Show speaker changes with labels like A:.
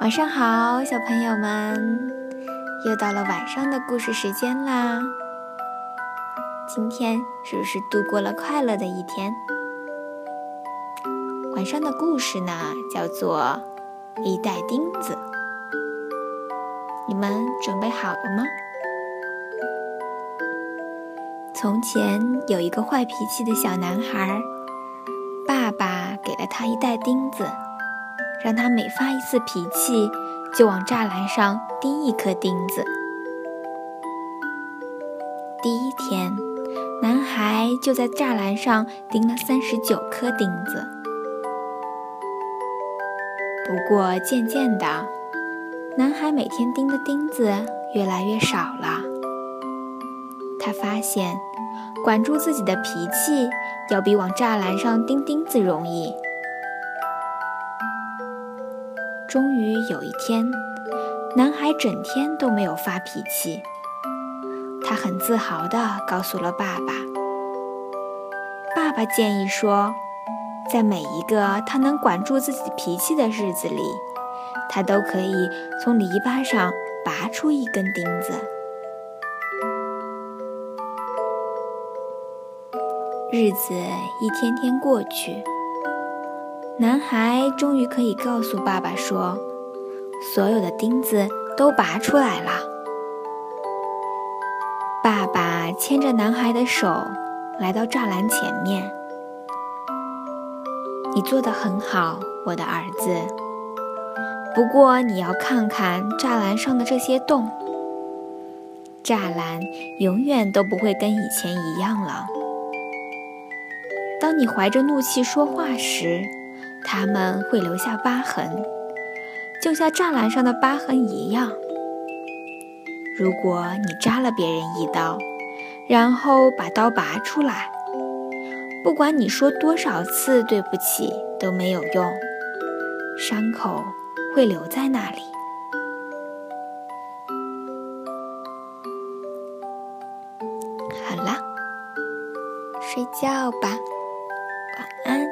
A: 晚上好，小朋友们，又到了晚上的故事时间啦。今天是不是度过了快乐的一天？晚上的故事呢，叫做《一袋钉子》。你们准备好了吗？从前有一个坏脾气的小男孩，爸爸给了他一袋钉子。让他每发一次脾气，就往栅栏上钉一颗钉子。第一天，男孩就在栅栏上钉了三十九颗钉子。不过，渐渐的，男孩每天钉的钉子越来越少了。他发现，管住自己的脾气，要比往栅栏上钉钉子容易。终于有一天，男孩整天都没有发脾气。他很自豪地告诉了爸爸。爸爸建议说，在每一个他能管住自己脾气的日子里，他都可以从篱笆上拔出一根钉子。日子一天天过去。男孩终于可以告诉爸爸说：“所有的钉子都拔出来了。”爸爸牵着男孩的手来到栅栏前面：“你做得很好，我的儿子。不过你要看看栅栏上的这些洞，栅栏永远都不会跟以前一样了。当你怀着怒气说话时。”他们会留下疤痕，就像栅栏上的疤痕一样。如果你扎了别人一刀，然后把刀拔出来，不管你说多少次对不起都没有用，伤口会留在那里。好啦，睡觉吧。晚安